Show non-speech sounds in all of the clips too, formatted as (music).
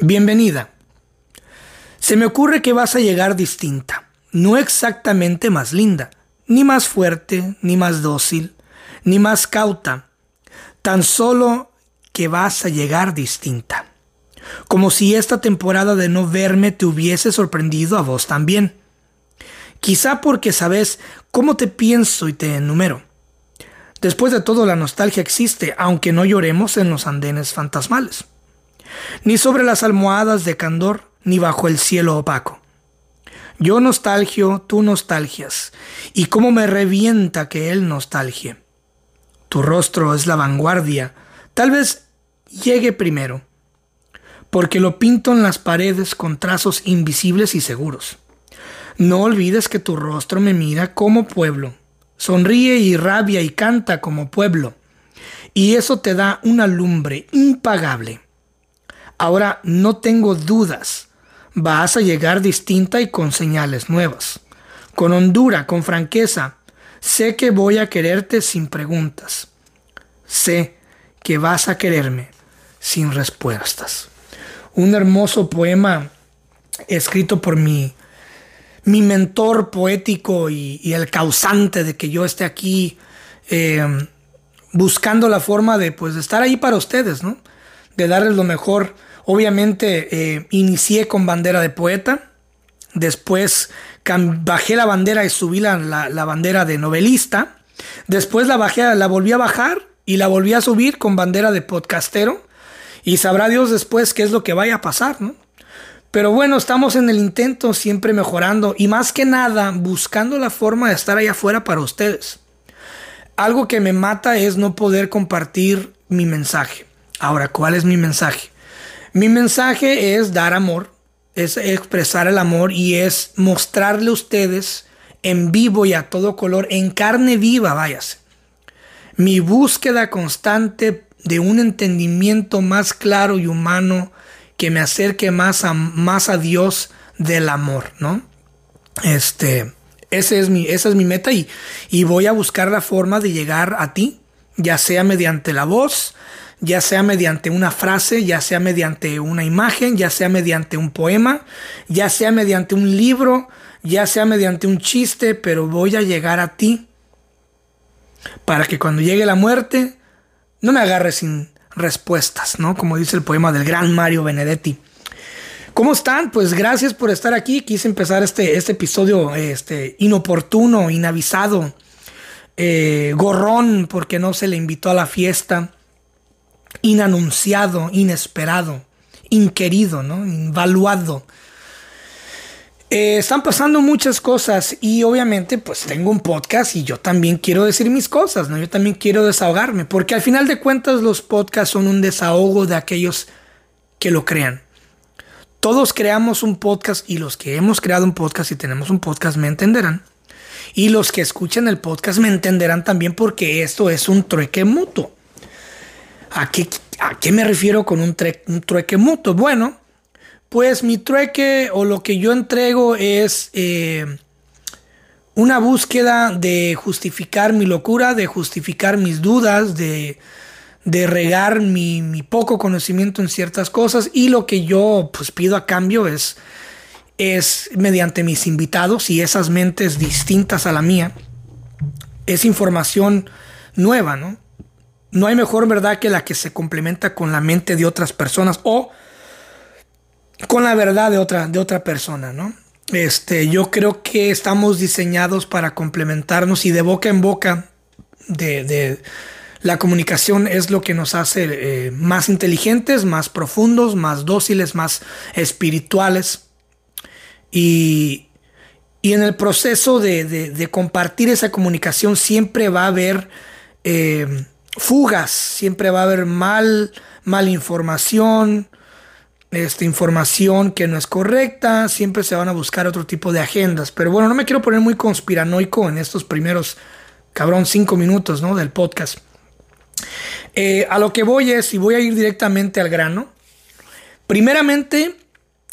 Bienvenida. Se me ocurre que vas a llegar distinta, no exactamente más linda, ni más fuerte, ni más dócil, ni más cauta, tan solo que vas a llegar distinta. Como si esta temporada de no verme te hubiese sorprendido a vos también. Quizá porque sabes cómo te pienso y te enumero. Después de todo la nostalgia existe, aunque no lloremos en los andenes fantasmales ni sobre las almohadas de candor, ni bajo el cielo opaco. Yo nostalgio, tú nostalgias, y cómo me revienta que él nostalgie. Tu rostro es la vanguardia, tal vez llegue primero, porque lo pinto en las paredes con trazos invisibles y seguros. No olvides que tu rostro me mira como pueblo, sonríe y rabia y canta como pueblo, y eso te da una lumbre impagable. Ahora no tengo dudas. Vas a llegar distinta y con señales nuevas. Con hondura, con franqueza. Sé que voy a quererte sin preguntas. Sé que vas a quererme sin respuestas. Un hermoso poema escrito por mi, mi mentor poético y, el causante de que yo esté aquí eh, buscando la forma de, pues, de estar ahí para ustedes, ¿no? De darles lo mejor Obviamente eh, inicié con bandera de poeta, después bajé la bandera y subí la, la, bandera de novelista, después la, bajé, la volví a bajar y la volví a subir con bandera de podcastero y sabrá Dios después qué es lo que vaya a pasar, ¿no? Pero bueno, estamos en el intento, siempre mejorando y más que nada buscando la forma de estar allá afuera para ustedes. Algo que me mata es no poder compartir mi mensaje. Ahora, ¿cuál es mi mensaje? Mi mensaje es dar amor, es expresar el amor y es mostrarle a ustedes en vivo y a todo color, en carne viva, váyase. Mi búsqueda constante de un entendimiento más claro y humano que me acerque más a, más a Dios del amor, ¿no? Este, es mi, esa es mi meta y, y voy a buscar la forma de llegar a ti, ya sea mediante la voz, ya sea mediante una frase, ya sea mediante una imagen, ya sea mediante un poema, ya sea mediante un libro, ya sea mediante un chiste, pero voy a llegar a ti para que cuando llegue la muerte no me agarre sin respuestas, ¿no? Como dice el poema del gran Mario Benedetti. ¿Cómo están? Pues gracias por estar aquí. Quise empezar este, este episodio este, inoportuno, inavisado, eh, gorrón, porque no se le invitó a la fiesta inanunciado, inesperado, inquerido, ¿no? invaluado. Eh, están pasando muchas cosas y obviamente pues tengo un podcast y yo también quiero decir mis cosas, ¿no? Yo también quiero desahogarme, porque al final de cuentas los podcasts son un desahogo de aquellos que lo crean. Todos creamos un podcast y los que hemos creado un podcast y tenemos un podcast me entenderán. Y los que escuchan el podcast me entenderán también porque esto es un trueque mutuo. ¿A qué, me refiero con un, trueque mutuo? Bueno, pues mi trueque o lo que yo entrego es eh, una búsqueda de justificar mi locura, de justificar mis dudas, de, regar mi, poco conocimiento en ciertas cosas y lo que yo pues pido a cambio es, es mediante mis invitados y esas mentes distintas a la mía, es información nueva, ¿no? No hay mejor verdad que la que se complementa con la mente de otras personas o con la verdad de otra, de otra persona, ¿no? Este, yo creo que estamos diseñados para complementarnos y de boca en boca de, la comunicación es lo que nos hace eh, más inteligentes, más profundos, más dóciles, más espirituales. Y, en el proceso de, compartir esa comunicación siempre va a haber eh, fugas, siempre va a haber mal, mal información, esta información que no es correcta, siempre se van a buscar otro tipo de agendas. Pero bueno, no me quiero poner muy conspiranoico en estos primeros, cabrón, cinco minutos ¿no? del podcast. Eh, a lo que voy es, y voy a ir directamente al grano, primeramente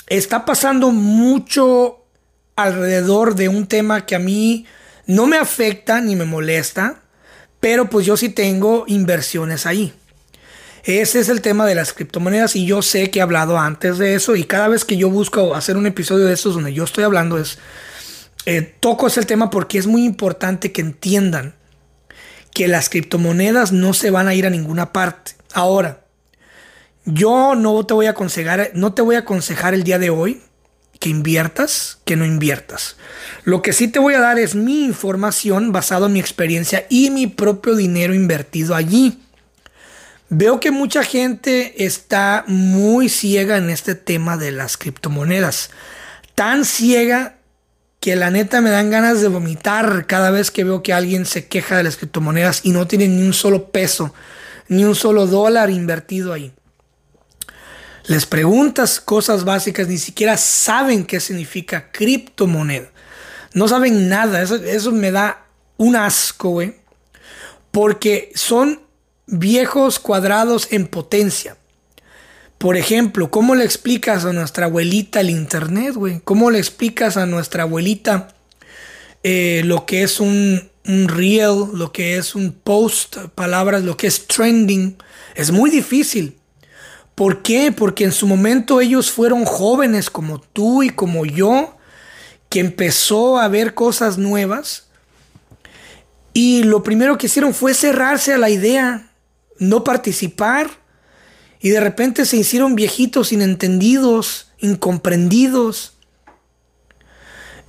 está pasando mucho alrededor de un tema que a mí no me afecta ni me molesta, pero pues yo sí tengo inversiones ahí. Ese es el tema de las criptomonedas y yo sé que he hablado antes de eso y cada vez que yo busco hacer un episodio de estos donde yo estoy hablando es, eh, toco ese tema porque es muy importante que entiendan que las criptomonedas no se van a ir a ninguna parte. Ahora, yo no te voy a aconsejar, no te voy a aconsejar el día de hoy que inviertas, que no inviertas. Lo que sí te voy a dar es mi información basado en mi experiencia y mi propio dinero invertido allí. Veo que mucha gente está muy ciega en este tema de las criptomonedas. Tan ciega que la neta me dan ganas de vomitar cada vez que veo que alguien se queja de las criptomonedas y no tiene ni un solo peso, ni un solo dólar invertido ahí. Les preguntas cosas básicas, ni siquiera saben qué significa criptomoneda. No saben nada, eso, me da un asco, güey. Porque son viejos cuadrados en potencia. Por ejemplo, ¿cómo le explicas a nuestra abuelita el internet, güey? ¿Cómo le explicas a nuestra abuelita eh, lo que es un, un reel, lo que es un post, palabras, lo que es trending? Es muy difícil. ¿Por qué? Porque en su momento ellos fueron jóvenes como tú y como yo, que empezó a ver cosas nuevas. Y lo primero que hicieron fue cerrarse a la idea no participar y de repente se hicieron viejitos inentendidos, incomprendidos.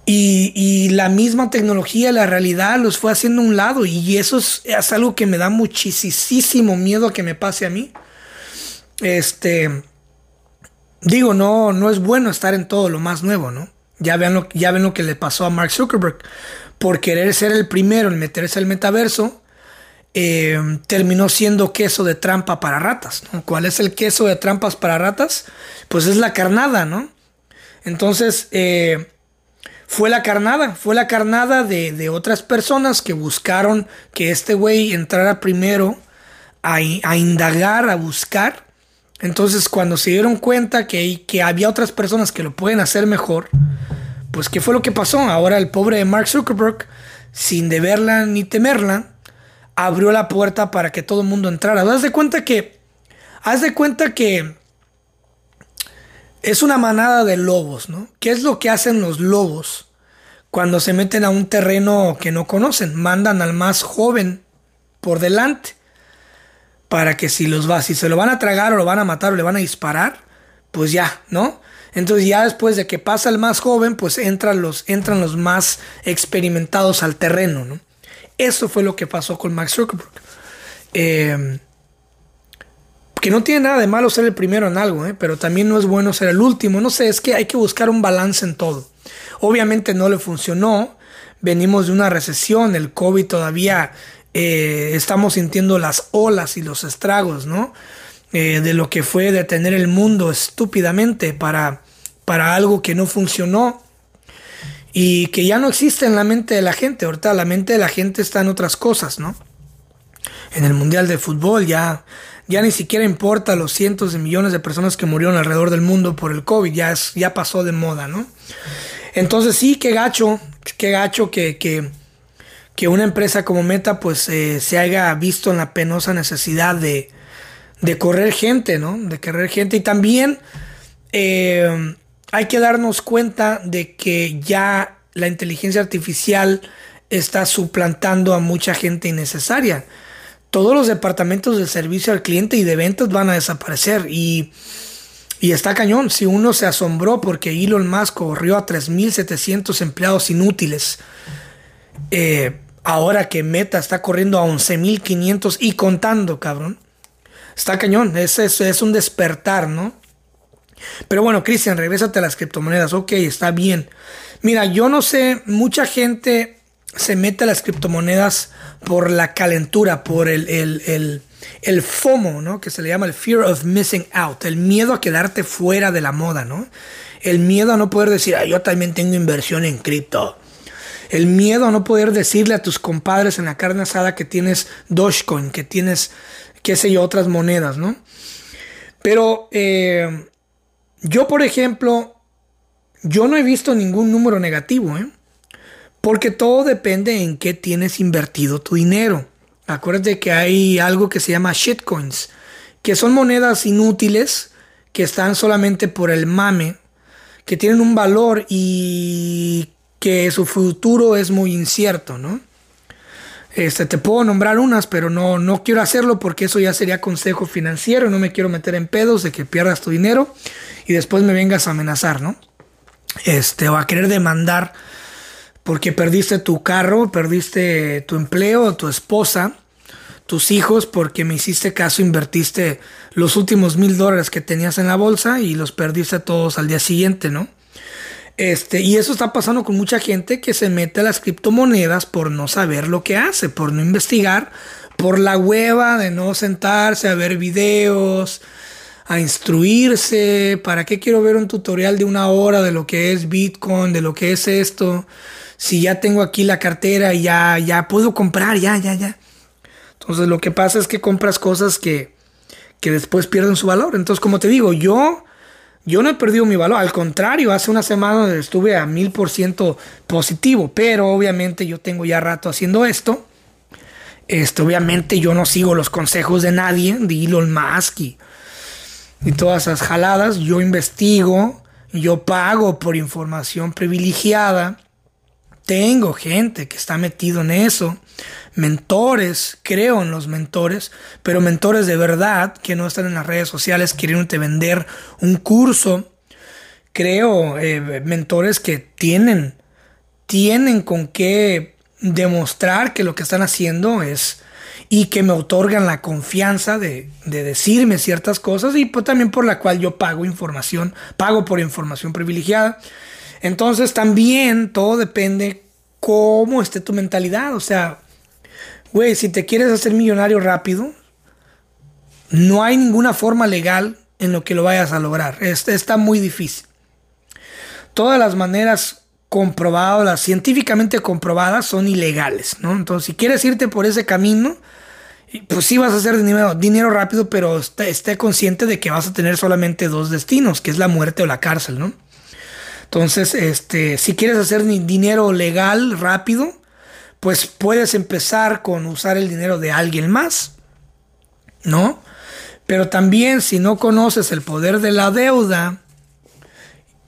Y, la misma tecnología, la realidad los fue haciendo a un lado y eso es, algo que me da muchísimo miedo a que me pase a mí. Este, digo, no, no es bueno estar en todo lo más nuevo, ¿no? Ya ven lo, ya ven lo que le pasó a Mark Zuckerberg. Por querer ser el primero en meterse al metaverso, eh, terminó siendo queso de trampa para ratas. ¿Cuál es el queso de trampas para ratas? Pues es la carnada, ¿no? Entonces, eh, fue la carnada, fue la carnada de, otras personas que buscaron que este güey entrara primero a, indagar, a buscar. Entonces, cuando se dieron cuenta que, que había otras personas que lo pueden hacer mejor, pues, ¿qué fue lo que pasó? Ahora el pobre Mark Zuckerberg, sin deberla ni temerla, abrió la puerta para que todo el mundo entrara. Haz de cuenta que. Haz de cuenta que. Es una manada de lobos, ¿no? ¿Qué es lo que hacen los lobos cuando se meten a un terreno que no conocen? Mandan al más joven por delante. Para que si los va, si se lo van a tragar o lo van a matar o le van a disparar, pues ya, ¿no? Entonces ya después de que pasa el más joven, pues entran los, entran los más experimentados al terreno, ¿no? Eso fue lo que pasó con Max Zuckerberg. Eh, que no tiene nada de malo ser el primero en algo, eh, pero también no es bueno ser el último. No sé, es que hay que buscar un balance en todo. Obviamente no le funcionó. Venimos de una recesión, el COVID todavía eh, estamos sintiendo las olas y los estragos, ¿no? de lo que fue detener el mundo estúpidamente para, para algo que no funcionó y que ya no existe en la mente de la gente. Ahorita la mente de la gente está en otras cosas, ¿no? En el Mundial de Fútbol ya, ya ni siquiera importa los cientos de millones de personas que murieron alrededor del mundo por el COVID, ya, es, ya pasó de moda, ¿no? Entonces sí, qué gacho, qué gacho que, que, que una empresa como Meta pues eh, se haya visto en la penosa necesidad de, de correr gente, ¿no? De correr gente y también... Eh, hay que darnos cuenta de que ya la inteligencia artificial está suplantando a mucha gente innecesaria. Todos los departamentos de servicio al cliente y de ventas van a desaparecer y, está cañón. Si uno se asombró porque Elon Musk corrió a 3.700 empleados inútiles, eh, ahora que Meta está corriendo a 11.500 y contando, cabrón. Está cañón, es, es un despertar, ¿no? Pero bueno, Cristian, regrésate a las criptomonedas. Ok, está bien. Mira, yo no sé, mucha gente se mete a las criptomonedas por la calentura, por el, el, FOMO, ¿no? Que se le llama el Fear of Missing Out, el miedo a quedarte fuera de la moda, ¿no? El miedo a no poder decir, ah, yo también tengo inversión en cripto. El miedo a no poder decirle a tus compadres en la carne asada que tienes Dogecoin, que tienes, qué sé yo, otras monedas, ¿no? Pero eh, yo, por ejemplo, yo no he visto ningún número negativo, ¿eh? Porque todo depende en qué tienes invertido tu dinero. Acuérdate que hay algo que se llama shitcoins. que son monedas inútiles, que están solamente por el mame, que tienen un valor y que su futuro es muy incierto, ¿no? Este, te puedo nombrar unas, pero no, no quiero hacerlo porque eso ya sería consejo financiero. No me quiero meter en pedos de que pierdas tu dinero y después me vengas a amenazar, ¿no? Este, o a querer demandar porque perdiste tu carro, perdiste tu empleo, tu esposa, tus hijos, porque me hiciste caso, invertiste los últimos mil dólares que tenías en la bolsa y los perdiste todos al día siguiente, ¿no? Este, y eso está pasando con mucha gente que se mete a las criptomonedas por no saber lo que hace, por no investigar, por la hueva de no sentarse a ver videos, a instruirse. ¿Para qué quiero ver un tutorial de una hora de lo que es Bitcoin, de lo que es esto? Si ya tengo aquí la cartera y ya, ya puedo comprar, ya, ya, ya. Entonces lo que pasa es que compras cosas que, que después pierden su valor. Entonces, como te digo, yo yo no he perdido mi valor, al contrario, hace una semana estuve a mil por ciento positivo, pero obviamente yo tengo ya rato haciendo esto. Este, obviamente yo no sigo los consejos de nadie, de Elon Musk y, y todas esas jaladas. Yo investigo, yo pago por información privilegiada. Tengo gente que está metido en eso mentores, creo en los mentores, pero mentores de verdad que no están en las redes sociales queriéndote vender un curso. Creo eh, mentores que tienen, tienen con qué demostrar que lo que están haciendo es y que me otorgan la confianza de, de, decirme ciertas cosas y pues, también por la cual yo pago información, pago por información privilegiada. Entonces también todo depende cómo esté tu mentalidad, o sea, Güey, si te quieres hacer millonario rápido, no hay ninguna forma legal en lo que lo vayas a lograr. Está muy difícil. Todas las maneras comprobadas, científicamente comprobadas, son ilegales, ¿no? Entonces, si quieres irte por ese camino, pues sí vas a hacer dinero, rápido, pero esté, consciente de que vas a tener solamente dos destinos, que es la muerte o la cárcel, ¿no? Entonces, este, si quieres hacer dinero legal rápido, pues puedes empezar con usar el dinero de alguien más, ¿no? Pero también si no conoces el poder de la deuda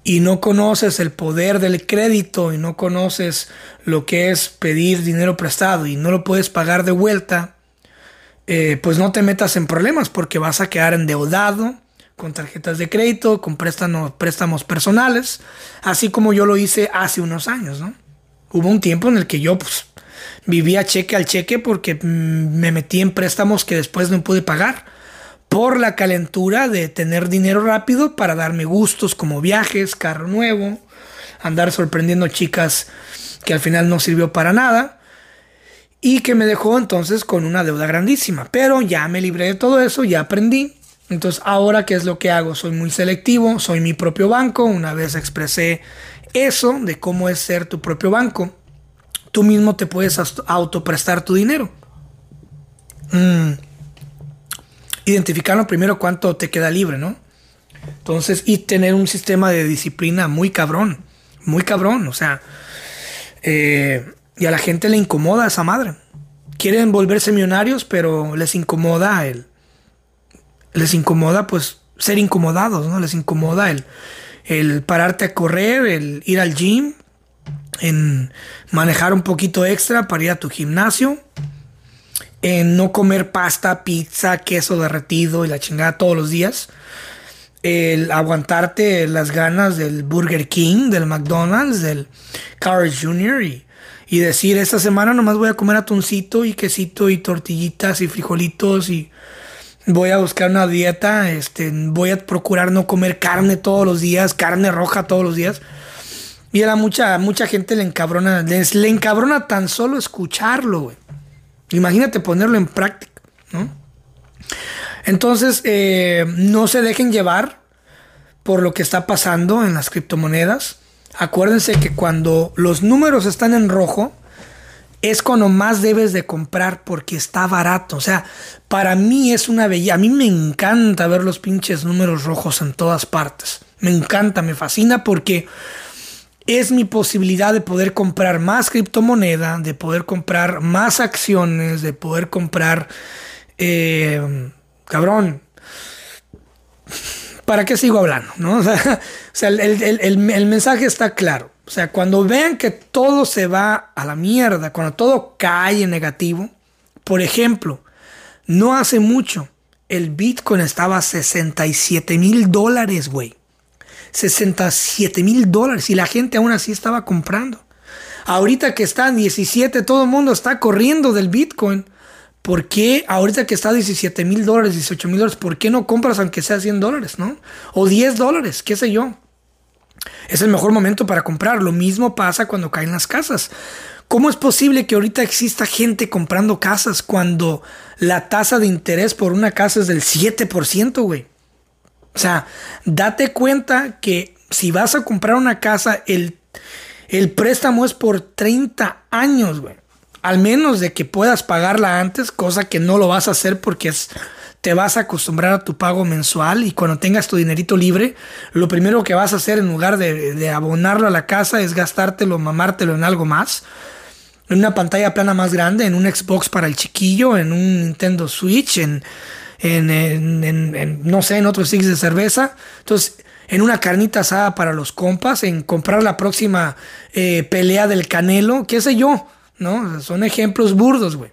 y no conoces el poder del crédito y no conoces lo que es pedir dinero prestado y no lo puedes pagar de vuelta, eh, pues no te metas en problemas porque vas a quedar endeudado con tarjetas de crédito, con préstamos, préstamos personales, así como yo lo hice hace unos años, ¿no? Hubo un tiempo en el que yo pues, vivía cheque al cheque porque mm, me metí en préstamos que después no pude pagar por la calentura de tener dinero rápido para darme gustos como viajes, carro nuevo, andar sorprendiendo chicas que al final no sirvió para nada y que me dejó entonces con una deuda grandísima. Pero ya me libré de todo eso, ya aprendí. Entonces ahora qué es lo que hago? Soy muy selectivo, soy mi propio banco. Una vez expresé eso de cómo es ser tu propio banco tú mismo te puedes autoprestar tu dinero. Mm. Identificarlo primero cuánto te queda libre, ¿no? Entonces, y tener un sistema de disciplina muy cabrón, muy cabrón, o sea, eh, y a la gente le incomoda esa madre. Quieren volverse millonarios, pero les incomoda el, les incomoda pues ser incomodados, ¿no? Les incomoda el, el pararte a correr, el ir al gym, en manejar un poquito extra para ir a tu gimnasio, en no comer pasta, pizza, queso derretido y la chingada todos los días, el aguantarte las ganas del Burger King, del McDonald's, del Carl's Jr. y, y decir, esta semana nomás voy a comer atuncito y quesito y tortillitas y frijolitos y voy a buscar una dieta, este, voy a procurar no comer carne todos los días, carne roja todos los días y a mucha, mucha gente le encabrona, le encabrona tan solo escucharlo. Imagínate ponerlo en práctica. Entonces, eh, no se dejen llevar por lo que está pasando en las criptomonedas. Acuérdense que cuando los números están en rojo, es cuando más debes de comprar porque está barato. O sea, para mí es una belleza. A mí me encanta ver los pinches números rojos en todas partes. Me encanta, me fascina porque es mi posibilidad de poder comprar más criptomoneda, de poder comprar más acciones, de poder comprar, eh, cabrón, ¿para qué sigo hablando? ¿no? (laughs) O sea, el, mensaje está claro. O sea, cuando vean que todo se va a la mierda, cuando todo cae en negativo, por ejemplo, no hace mucho, el Bitcoin estaba a 67 mil dólares, güey. 67 mil dólares y la gente aún así estaba comprando. Ahorita que está en 17, todo el mundo está corriendo del Bitcoin. ¿Por qué ahorita que está a 17 mil dólares, 18 mil dólares, por qué no compras aunque sea 100 dólares, no? O 10 dólares, qué sé yo. Es el mejor momento para comprar. Lo mismo pasa cuando caen las casas. ¿Cómo es posible que ahorita exista gente comprando casas cuando la tasa de interés por una casa es del 7%, güey? O sea, date cuenta que si vas a comprar una casa, el, el préstamo es por 30 años, güey. Al menos de que puedas pagarla antes, cosa que no lo vas a hacer porque es, te vas a acostumbrar a tu pago mensual y cuando tengas tu dinerito libre, lo primero que vas a hacer en lugar de, de abonarlo a la casa es gastártelo, mamártelo en algo más. En una pantalla plana más grande, en un Xbox para el chiquillo, en un Nintendo Switch, en, en, en, no sé, en otros six de cerveza. Entonces, en una carnita asada para los compas, en comprar la próxima eh, pelea del Canelo, qué sé yo. ¿no? Son ejemplos burdos, güey.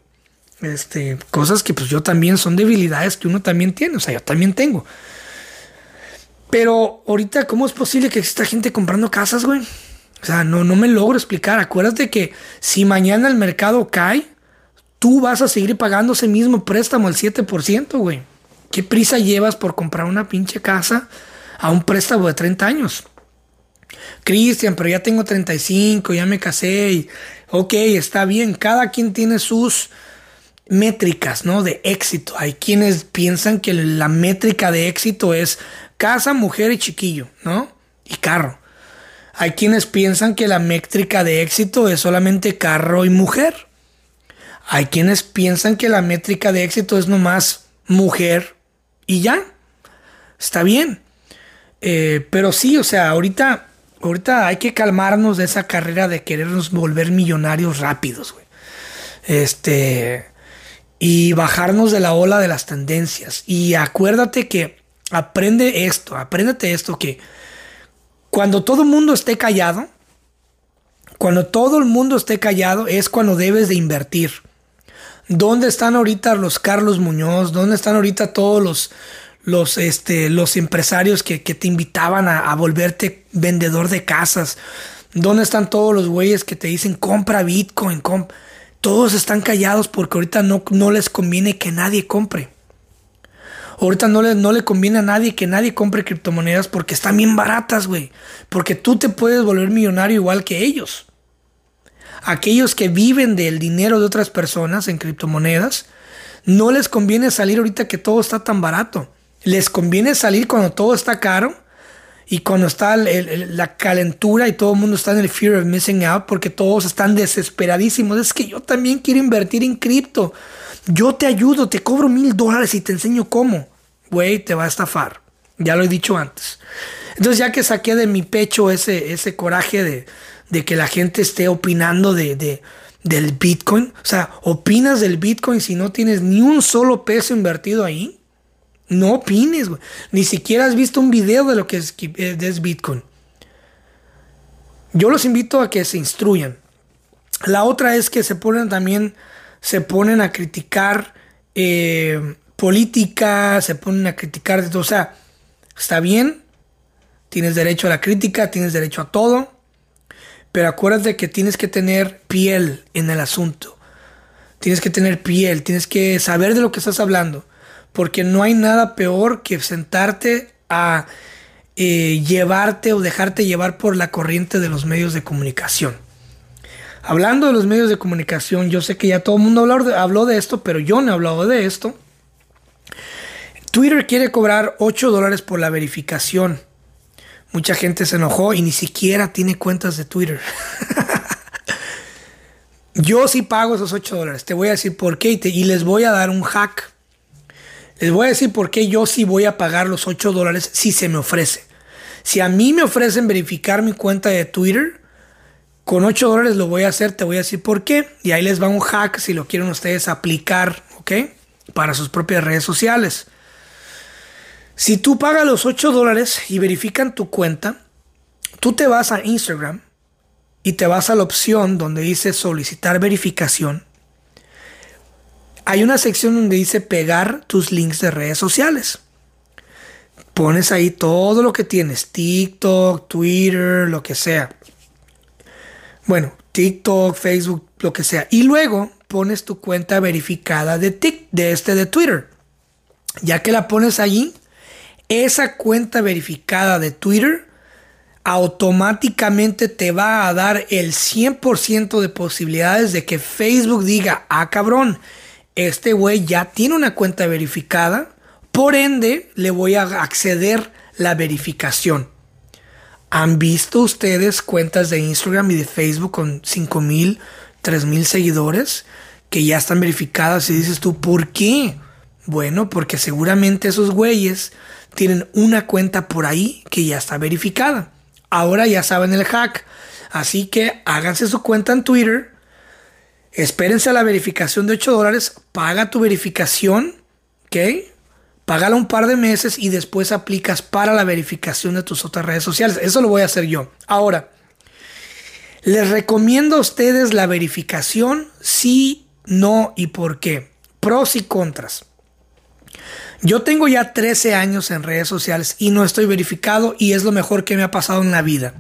Este, cosas que pues yo también son debilidades que uno también tiene, o sea, yo también tengo. Pero ahorita, ¿cómo es posible que exista gente comprando casas, güey? O sea, no, no me logro explicar. Acuérdate que si mañana el mercado cae, tú vas a seguir pagando ese mismo préstamo al 7%, güey. ¿Qué prisa llevas por comprar una pinche casa a un préstamo de 30 años? Cristian, pero ya tengo 35, ya me casé y ok, está bien, cada quien tiene sus métricas, ¿no? De éxito. Hay quienes piensan que la métrica de éxito es casa, mujer y chiquillo, ¿no? Y carro. Hay quienes piensan que la métrica de éxito es solamente carro y mujer. Hay quienes piensan que la métrica de éxito es nomás mujer y ya. Está bien. Eh, pero sí, o sea, ahorita ahorita hay que calmarnos de esa carrera de querernos volver millonarios rápidos, güey. Este. Y bajarnos de la ola de las tendencias. Y acuérdate que aprende esto, apréndete esto que cuando todo el mundo esté callado, cuando todo el mundo esté callado es cuando debes de invertir. ¿Dónde están ahorita los Carlos Muñoz? ¿Dónde están ahorita todos los, los, este, los empresarios que, te invitaban a, volverte vendedor de casas? ¿Dónde están todos los güeyes que te dicen compra Bitcoin? Todos están callados porque ahorita no, no les conviene que nadie compre. Ahorita no le, no le conviene a nadie que nadie compre criptomonedas porque están bien baratas, güey. Porque tú te puedes volver millonario igual que ellos. Aquellos que viven del dinero de otras personas en criptomonedas, no les conviene salir ahorita que todo está tan barato. Les conviene salir cuando todo está caro y cuando está la calentura y todo el mundo está en el fear of missing out porque todos están desesperadísimos. Es que yo también quiero invertir en cripto. Yo te ayudo, te cobro mil dólares y te enseño cómo. Güey, te va a estafar. Ya lo he dicho antes. Entonces ya que saqué de mi pecho ese, ese coraje de, de que la gente esté opinando de, de, del Bitcoin, o sea, opinas del Bitcoin si no tienes ni un solo peso invertido ahí. No opines. Ni siquiera has visto un video de lo que es, Bitcoin. Yo los invito a que se instruyan. La otra es que se ponen también, se ponen a criticar eh, política, se ponen a criticar de. O sea, está bien, tienes derecho a la crítica, tienes derecho a todo, pero acuérdate que tienes que tener piel en el asunto. Tienes que tener piel, tienes que saber de lo que estás hablando porque no hay nada peor que sentarte a eh, llevarte o dejarte llevar por la corriente de los medios de comunicación. Hablando de los medios de comunicación, yo sé que ya todo el mundo habló de, habló de esto, pero yo no he hablado de esto. Twitter quiere cobrar 8 dólares por la verificación. Mucha gente se enojó y ni siquiera tiene cuentas de Twitter. (laughs) yo sí pago esos 8 dólares. Te voy a decir por qué y les voy a dar un hack. Les voy a decir por qué yo sí voy a pagar los 8 dólares si se me ofrece. Si a mí me ofrecen verificar mi cuenta de Twitter, con 8 dólares lo voy a hacer, te voy a decir por qué. Y ahí les va un hack si lo quieren ustedes aplicar, ¿ok? Para sus propias redes sociales. Si tú pagas los 8 dólares y verifican tu cuenta, tú te vas a Instagram y te vas a la opción donde dice solicitar verificación. Hay una sección donde dice pegar tus links de redes sociales. Pones ahí todo lo que tienes, TikTok, Twitter, lo que sea. Bueno, TikTok, Facebook, lo que sea. Y luego pones tu cuenta verificada de, de este de Twitter. Ya que la pones allí, esa cuenta verificada de Twitter automáticamente te va a dar el 100% de posibilidades de que Facebook diga, ah cabrón, este güey ya tiene una cuenta verificada, por ende le voy a acceder la verificación. ¿Han visto ustedes cuentas de Instagram y de Facebook con 5 mil, 3 mil seguidores que ya están verificadas y dices tú, ¿por qué? Bueno, porque seguramente esos güeyes tienen una cuenta por ahí que ya está verificada. Ahora ya saben el hack. Así que háganse su cuenta en Twitter. Espérense a la verificación de 8 dólares. Paga tu verificación. ¿Ok? Págala un par de meses y después aplicas para la verificación de tus otras redes sociales. Eso lo voy a hacer yo. Ahora, les recomiendo a ustedes la verificación, sí, no y por qué. Pros y contras. Yo tengo ya 13 años en redes sociales y no estoy verificado y es lo mejor que me ha pasado en la vida.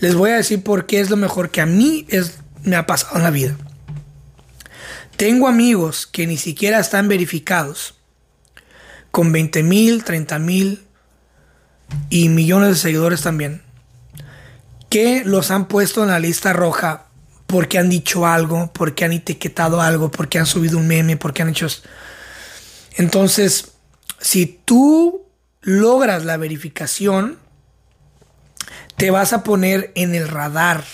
Les voy a decir por qué es lo mejor que a mí es, me ha pasado en la vida. Tengo amigos que ni siquiera están verificados con 20 mil, 30 mil y millones de seguidores también, que los han puesto en la lista roja porque han dicho algo, porque han etiquetado algo, porque han subido un meme, porque han hecho... Entonces, si tú logras la verificación, te vas a poner en el radar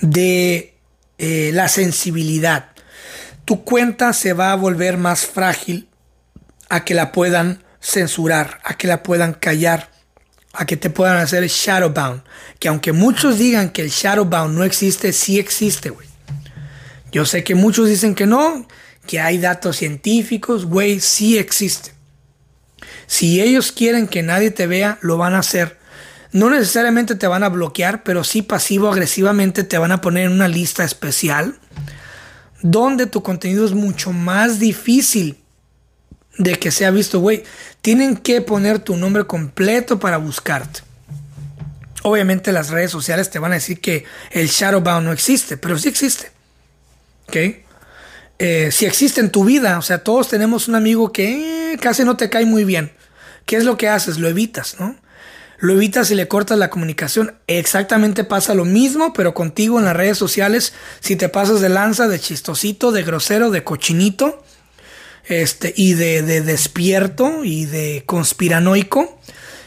de eh, la sensibilidad. Tu cuenta se va a volver más frágil a que la puedan censurar, a que la puedan callar, a que te puedan hacer shadowbound. Que aunque muchos digan que el shadowbound no existe, sí existe, güey. Yo sé que muchos dicen que no, que hay datos científicos, güey, sí existe. Si ellos quieren que nadie te vea, lo van a hacer. No necesariamente te van a bloquear, pero sí pasivo-agresivamente te van a poner en una lista especial donde tu contenido es mucho más difícil de que sea visto, güey. Tienen que poner tu nombre completo para buscarte. Obviamente las redes sociales te van a decir que el shadowbound no existe, pero sí existe. ¿Ok? Eh, si existe en tu vida, o sea, todos tenemos un amigo que eh, casi no te cae muy bien. ¿Qué es lo que haces? Lo evitas, ¿no? Lo evitas y le cortas la comunicación. Exactamente pasa lo mismo, pero contigo en las redes sociales, si te pasas de lanza, de chistosito, de grosero, de cochinito, este, y de, despierto y de conspiranoico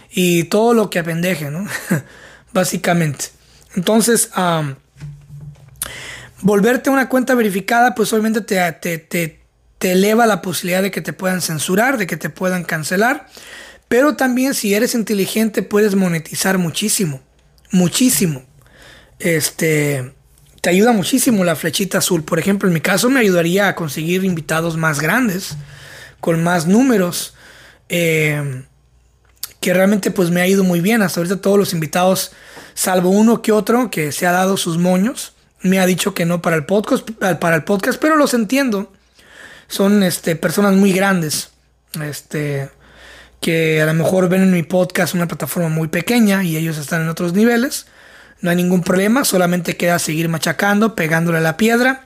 y todo lo que apendeje, ¿no? (laughs) Básicamente. Entonces, volverte una cuenta verificada, pues obviamente te, te, te, eleva la posibilidad de que te puedan censurar, de que te puedan cancelar. Pero también si eres inteligente puedes monetizar muchísimo. Muchísimo. Este. Te ayuda muchísimo la flechita azul. Por ejemplo, en mi caso me ayudaría a conseguir invitados más grandes, con más números. Eh, que realmente pues me ha ido muy bien. Hasta ahorita todos los invitados, salvo uno que otro que se ha dado sus moños, me ha dicho que no para el podcast, para el podcast, pero los entiendo. Son este, personas muy grandes, este, que a lo mejor ven en mi podcast una plataforma muy pequeña y ellos están en otros niveles. No hay ningún problema, solamente queda seguir machacando, pegándole a la piedra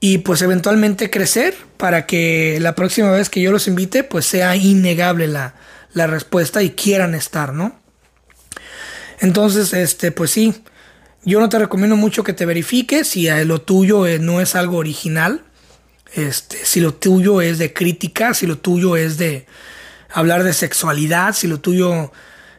y pues eventualmente crecer para que la próxima vez que yo los invite pues sea innegable la, la respuesta y quieran estar, ¿no? Entonces, este, pues sí, yo no te recomiendo mucho que te verifiques si lo tuyo eh, no es algo original. Este, si lo tuyo es de crítica, si lo tuyo es de hablar de sexualidad, si lo tuyo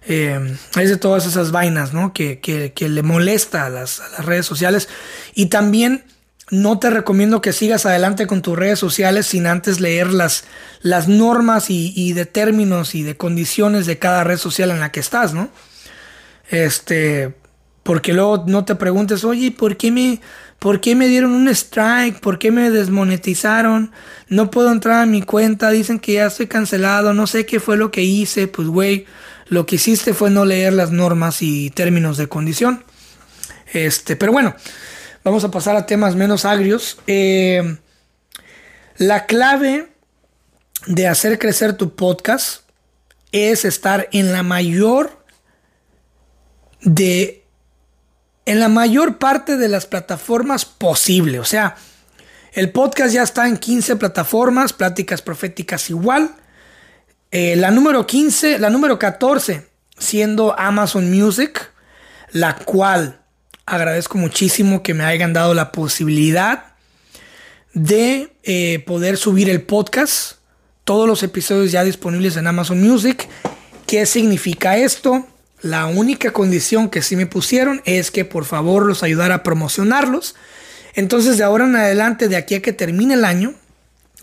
eh, es de todas esas vainas, ¿no? Que, le molesta a las, redes sociales. Y también no te recomiendo que sigas adelante con tus redes sociales sin antes leer las, las normas y, y, de términos y de condiciones de cada red social en la que estás, ¿no? Este, Porque luego no te preguntes, oye, ¿por qué me, por qué me dieron un strike? ¿Por qué me desmonetizaron? No puedo entrar a mi cuenta, dicen que ya estoy cancelado, no sé qué fue lo que hice. Pues, güey, lo que hiciste fue no leer las normas y términos de condición. Este, pero bueno, vamos a pasar a temas menos agrios. Eh, la clave de hacer crecer tu podcast es estar en la mayor de en la mayor parte de las plataformas posible. O sea, el podcast ya está en 15 plataformas, pláticas proféticas igual. Eh, la número 15, la número 14, siendo Amazon Music, la cual agradezco muchísimo que me hayan dado la posibilidad de eh, poder subir el podcast. Todos los episodios ya disponibles en Amazon Music. ¿Qué significa esto? La única condición que sí me pusieron es que por favor los ayudara a promocionarlos. Entonces de ahora en adelante, de aquí a que termine el año,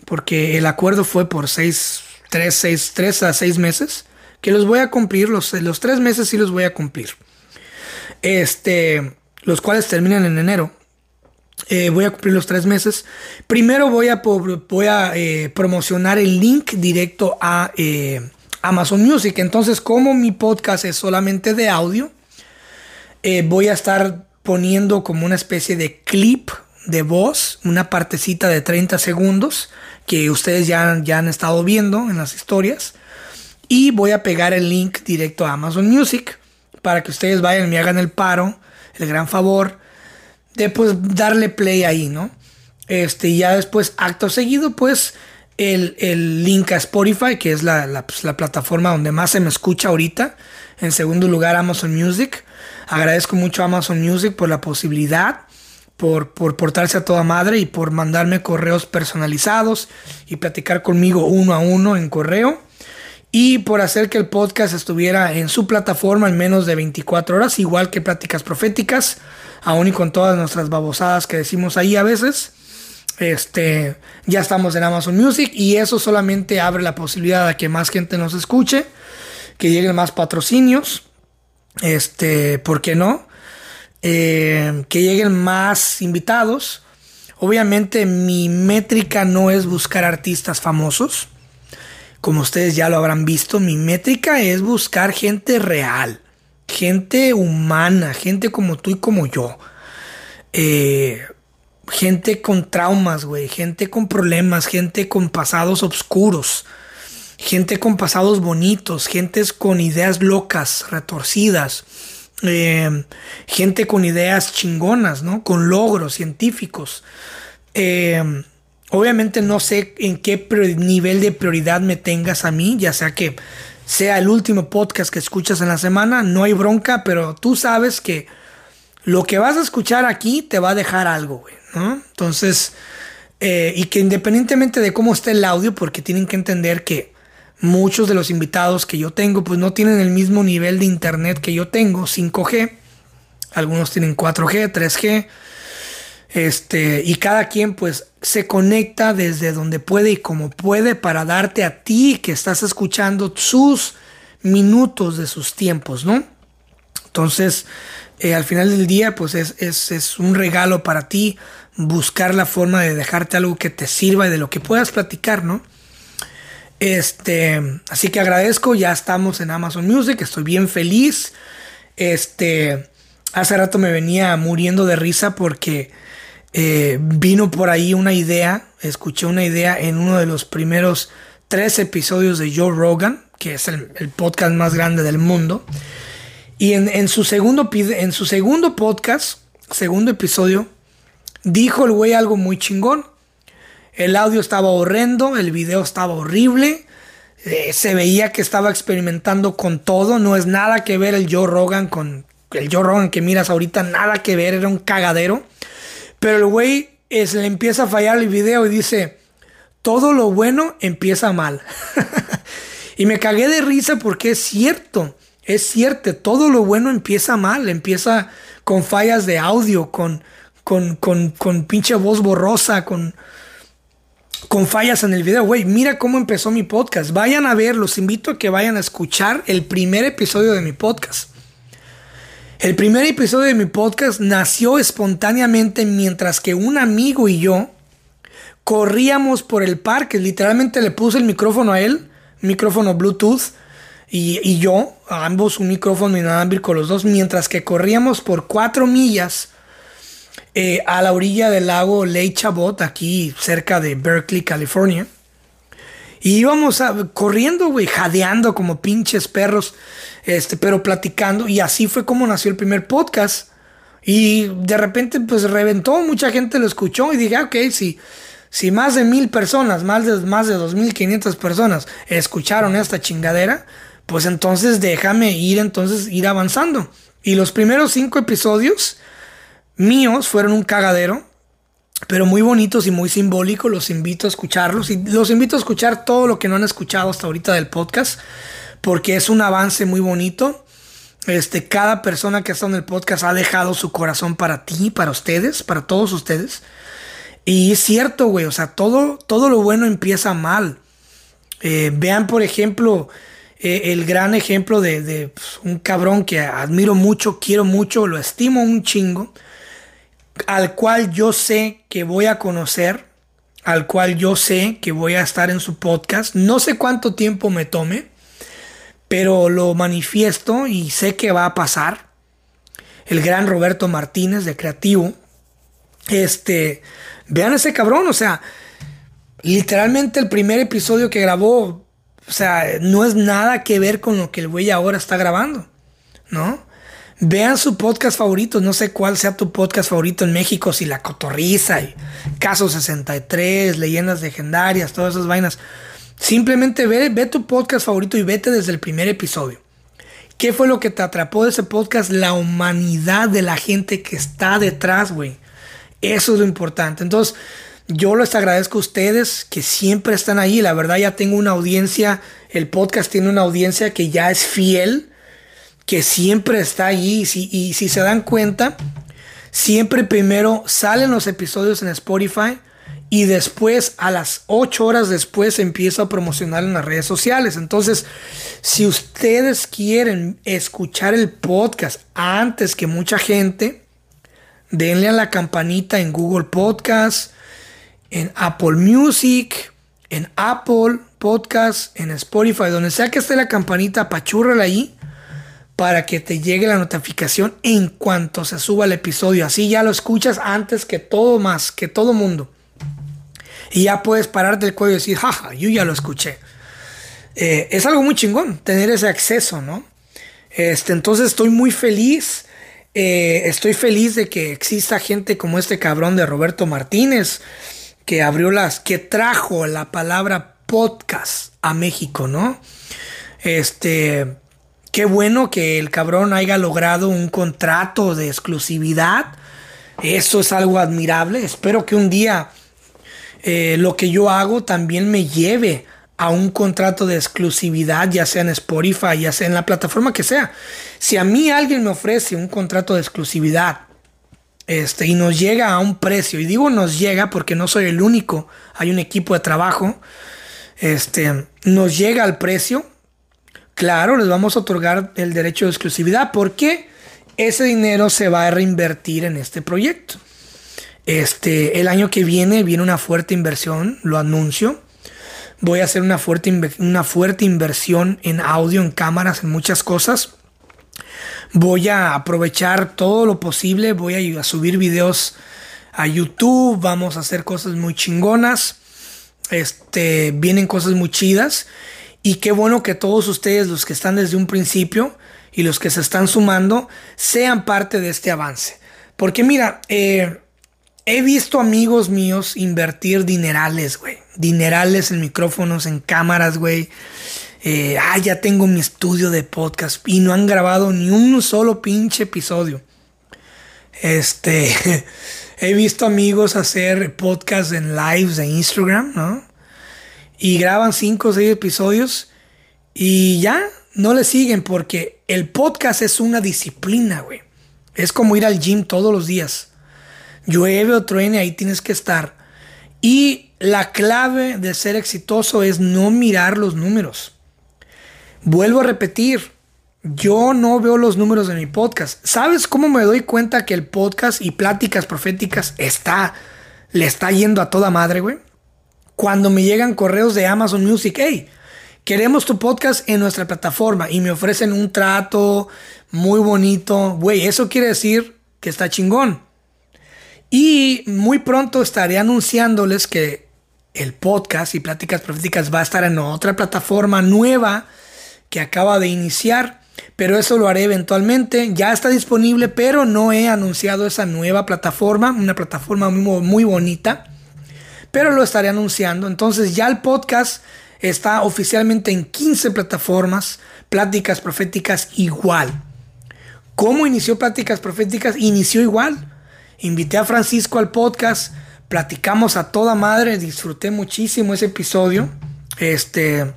porque el acuerdo fue por seis, tres, seis, tres a seis meses, que los voy a cumplir, los, los tres meses sí los voy a cumplir. Este, los cuales terminan en enero. Eh, voy a cumplir los tres meses. Primero voy a, voy a eh, promocionar el link directo a eh, Amazon Music. Entonces, como mi podcast es solamente de audio, voy a estar poniendo como una especie de clip de voz, una partecita de 30 segundos que ustedes ya, ya han estado viendo en las historias. Y voy a pegar el link directo a Amazon Music para que ustedes vayan y me hagan el paro, el gran favor de pues darle play ahí, ¿no? Este, ya después, acto seguido, pues el, link a Spotify, que es pues, la, plataforma donde más se me escucha ahorita. En segundo lugar, Amazon Music. Agradezco mucho a Amazon Music por la posibilidad, por, por portarse a toda madre y por mandarme correos personalizados y platicar conmigo uno a uno en correo. Y por hacer que el podcast estuviera en su plataforma en menos de 24 horas, igual que Pláticas Proféticas aún y con todas nuestras babosadas que decimos ahí a veces. Este, ya estamos en Amazon Music y eso solamente abre la posibilidad de que más gente nos escuche, que lleguen más patrocinios, este, ¿por qué no? Eh, que lleguen más invitados. Obviamente mi métrica no es buscar artistas famosos. Como ustedes ya lo habrán visto, mi métrica es buscar gente real gente humana, gente como tú y como yo. Eh, gente con traumas, güey, gente con problemas, gente con pasados oscuros, gente con pasados bonitos, gentes con ideas locas, retorcidas, eh, gente con ideas chingonas, ¿no? Con logros científicos. Eh, obviamente no sé en qué nivel de prioridad me tengas a mí, ya sea que sea el último podcast que escuchas en la semana, no hay bronca, pero tú sabes que lo que vas a escuchar aquí te va a dejar algo, güey, ¿no? Entonces, eh, y que independientemente de cómo esté el audio, porque tienen que entender que muchos de los invitados que yo tengo, pues no tienen el mismo nivel de internet que yo tengo, 5G, algunos tienen 4G, 3G, este, y cada quien pues se conecta desde donde puede y como puede para darte a ti que estás escuchando sus minutos de sus tiempos, ¿no? Entonces, eh, al final del día, pues es, es, un regalo para ti buscar la forma de dejarte algo que te sirva y de lo que puedas platicar, ¿no? Este, así que agradezco, ya estamos en Amazon Music, estoy bien feliz. Este, hace rato me venía muriendo de risa porque eh, vino por ahí una idea, escuché una idea en uno de los primeros tres episodios de Joe Rogan, que es el, podcast más grande del mundo. Y en, su segundo, en su segundo podcast, segundo episodio, dijo el güey algo muy chingón. El audio estaba horrendo, el video estaba horrible. Eh, se veía que estaba experimentando con todo. No es nada que ver el Joe Rogan con el Joe Rogan que miras ahorita, nada que ver, era un cagadero. Pero el güey le empieza a fallar el video y dice, todo lo bueno empieza mal. (laughs) y me cagué de risa porque es cierto, es cierto, todo lo bueno empieza mal, empieza con fallas de audio, con, con, con, con pinche voz borrosa, con, con fallas en el video. Güey, mira cómo empezó mi podcast. Vayan a ver, los invito a que vayan a escuchar el primer episodio de mi podcast. El primer episodio de mi podcast nació espontáneamente mientras que un amigo y yo corríamos por el parque. Literalmente le puse el micrófono a él, micrófono Bluetooth, y, yo, ambos un micrófono inalámbrico los dos, mientras que corríamos por cuatro millas eh, a la orilla del lago Lake Chabot, aquí cerca de Berkeley, California. Y íbamos corriendo, güey, jadeando como pinches perros, este, pero platicando. Y así fue como nació el primer podcast. Y de repente, pues reventó, mucha gente lo escuchó y dije, ah, ok, si, si más de mil personas, más de, más de 2.500 personas escucharon esta chingadera, pues entonces déjame ir, entonces ir avanzando. Y los primeros cinco episodios míos fueron un cagadero, pero muy bonitos y muy simbólicos. Los invito a escucharlos y los invito a escuchar todo lo que no han escuchado hasta ahorita del podcast, porque es un avance muy bonito. Este, cada persona que ha estado en el podcast ha dejado su corazón para ti, para ustedes, para todos ustedes. Y es cierto, güey, o sea, todo, todo lo bueno empieza mal. Eh, vean, por ejemplo, eh, el gran ejemplo de, pues, un cabrón que admiro mucho, quiero mucho, lo estimo un chingo, al cual yo sé que voy a conocer, al cual yo sé que voy a estar en su podcast. No sé cuánto tiempo me tome, pero lo manifiesto y sé que va a pasar. El gran Roberto Martínez de Creativo. Este, vean ese cabrón, o sea, literalmente el primer episodio que grabó o sea, no es nada que ver con lo que el güey ahora está grabando, ¿no? Vean su podcast favorito, no sé cuál sea tu podcast favorito en México, si La Cotorriza y Caso 63, Leyendas Legendarias, todas esas vainas. Simplemente ve, ve tu podcast favorito y vete desde el primer episodio. ¿Qué fue lo que te atrapó de ese podcast? La humanidad de la gente que está detrás, güey. Eso es lo importante. Entonces, yo les agradezco a ustedes que siempre están ahí. La verdad ya tengo una audiencia, el podcast tiene una audiencia que ya es fiel, que siempre está ahí. Y si, se dan cuenta, siempre primero salen los episodios en Spotify y después a las 8 horas después empiezo a promocionar en las redes sociales. Entonces, si ustedes quieren escuchar el podcast antes que mucha gente, denle a la campanita en Google Podcast en Apple Music, en Apple Podcast, en Spotify, donde sea que esté la campanita, apachúrrala ahí para que te llegue la notificación en cuanto se suba el episodio. Así ya lo escuchas antes que todo más, que todo mundo. Y ya puedes pararte el cuello y decir, jaja, yo ya lo escuché. Eh, es algo muy chingón tener ese acceso, ¿no? Este, entonces estoy muy feliz. Eh, estoy feliz de que exista gente como este cabrón de Roberto Martínez que abrió las, que trajo la palabra podcast a México, ¿no? Este, qué bueno que el cabrón haya logrado un contrato de exclusividad. Eso es algo admirable. Espero que un día eh, lo que yo hago también me lleve a un contrato de exclusividad, ya sea en Spotify, ya sea en la plataforma que sea. Si a mí alguien me ofrece un contrato de exclusividad este, y nos llega a un precio. Y digo nos llega porque no soy el único, hay un equipo de trabajo. Este, nos llega al precio. Claro, les vamos a otorgar el derecho de exclusividad porque ese dinero se va a reinvertir en este proyecto. Este, el año que viene viene una fuerte inversión, lo anuncio. Voy a hacer una fuerte, una fuerte inversión en audio, en cámaras, en muchas cosas voy a aprovechar todo lo posible, voy a, subir videos a YouTube, vamos a hacer cosas muy chingonas, este, vienen cosas muy chidas y qué bueno que todos ustedes, los que están desde un principio y los que se están sumando, sean parte de este avance. Porque mira, eh, he visto amigos míos invertir dinerales, güey, dinerales en micrófonos, en cámaras, güey eh, ah, ya tengo mi estudio de podcast y no han grabado ni un solo pinche episodio. Este, (laughs) he visto amigos hacer podcast en lives de Instagram, ¿no? Y graban cinco o seis episodios y ya no le siguen porque el podcast es una disciplina, güey. Es como ir al gym todos los días. Llueve o truene, ahí tienes que estar. Y la clave de ser exitoso es no mirar los números. Vuelvo a repetir, yo no veo los números de mi podcast. ¿Sabes cómo me doy cuenta que el podcast y pláticas proféticas está, le está yendo a toda madre, güey? Cuando me llegan correos de Amazon Music, hey, queremos tu podcast en nuestra plataforma y me ofrecen un trato muy bonito, güey, eso quiere decir que está chingón. Y muy pronto estaré anunciándoles que el podcast y pláticas proféticas va a estar en otra plataforma nueva que acaba de iniciar pero eso lo haré eventualmente. Ya está disponible, pero no he anunciado esa nueva plataforma, una plataforma muy, muy bonita, pero lo estaré anunciando. Entonces ya el podcast está oficialmente en 15 plataformas, Pláticas Proféticas igual. ¿Cómo inició Pláticas Proféticas? Inició igual. Invité a Francisco al podcast, platicamos a toda madre, disfruté muchísimo ese episodio. Este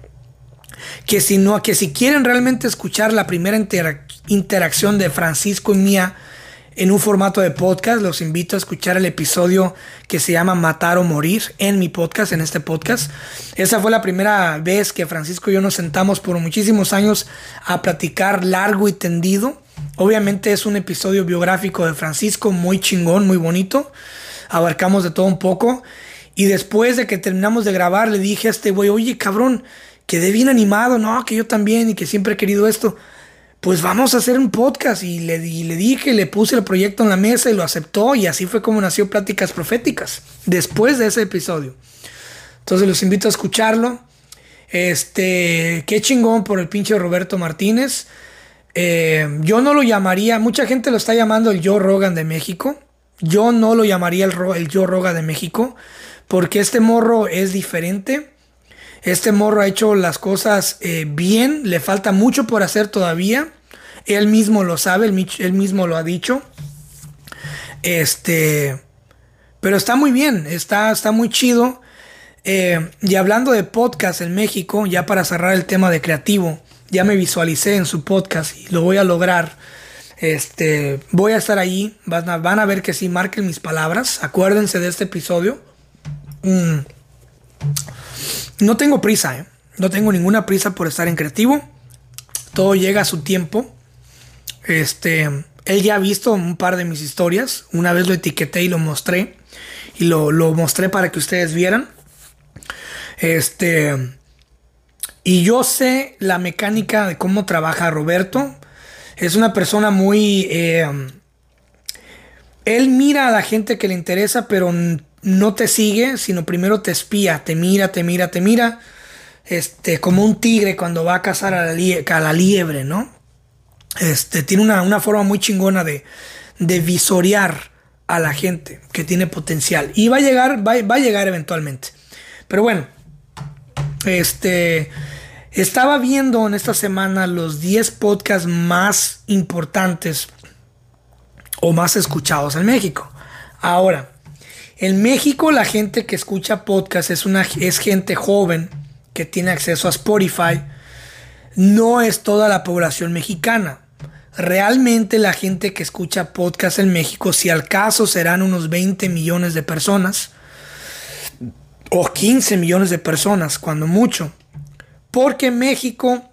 que si no, que si quieren realmente escuchar la primera interacción de Francisco y mía en un formato de podcast, los invito a escuchar el episodio que se llama Matar o Morir en mi podcast, en este podcast. Esa fue la primera vez que Francisco y yo nos sentamos por muchísimos años a platicar largo y tendido. Obviamente es un episodio biográfico de Francisco, muy chingón, muy bonito. Abarcamos de todo un poco. Y después de que terminamos de grabar, le dije a este güey, oye cabrón, quedé bien animado, no, que yo también y que siempre he querido esto. Pues vamos a hacer un podcast y le, le dije, le puse el proyecto en la mesa y lo aceptó y así fue como nació Pláticas Proféticas, después de ese episodio. Entonces los invito a escucharlo. Este, qué chingón por el pinche Roberto Martínez. Eh, yo no lo llamaría, mucha gente lo está llamando el Joe Rogan de México. Yo no lo llamaría el, el Joe Rogan de México porque este morro es diferente. Este morro ha hecho las cosas eh, bien, le falta mucho por hacer todavía. Él mismo lo sabe, él, mismo lo ha dicho. Este, pero está muy bien, está, está muy chido. Eh, y hablando de podcast en México, ya para cerrar el tema de creativo, ya me visualicé en su podcast y lo voy a lograr. Este, voy a estar ahí, van a, van a ver que sí marquen mis palabras. Acuérdense de este episodio. Mm. No tengo prisa, ¿eh? no tengo ninguna prisa por estar en creativo. Todo llega a su tiempo. Este, él ya ha visto un par de mis historias. Una vez lo etiqueté y lo mostré. Y lo, mostré para que ustedes vieran. Este. Y yo sé la mecánica de cómo trabaja Roberto. Es una persona muy. Eh, él mira a la gente que le interesa, pero no te sigue, sino primero te espía, te mira, te mira, te mira, este, como un tigre cuando va a cazar a la, liebre, ¿no? Este, tiene una, forma muy chingona de, de, visorear a la gente que tiene potencial. Y va a llegar, va, va a llegar eventualmente. Pero bueno, este, estaba viendo en esta semana los 10 podcasts más importantes o más escuchados en México. Ahora, en México la gente que escucha podcast es, una, es gente joven que tiene acceso a Spotify. No es toda la población mexicana. Realmente la gente que escucha podcast en México, si al caso serán unos 20 millones de personas, o 15 millones de personas, cuando mucho. Porque México,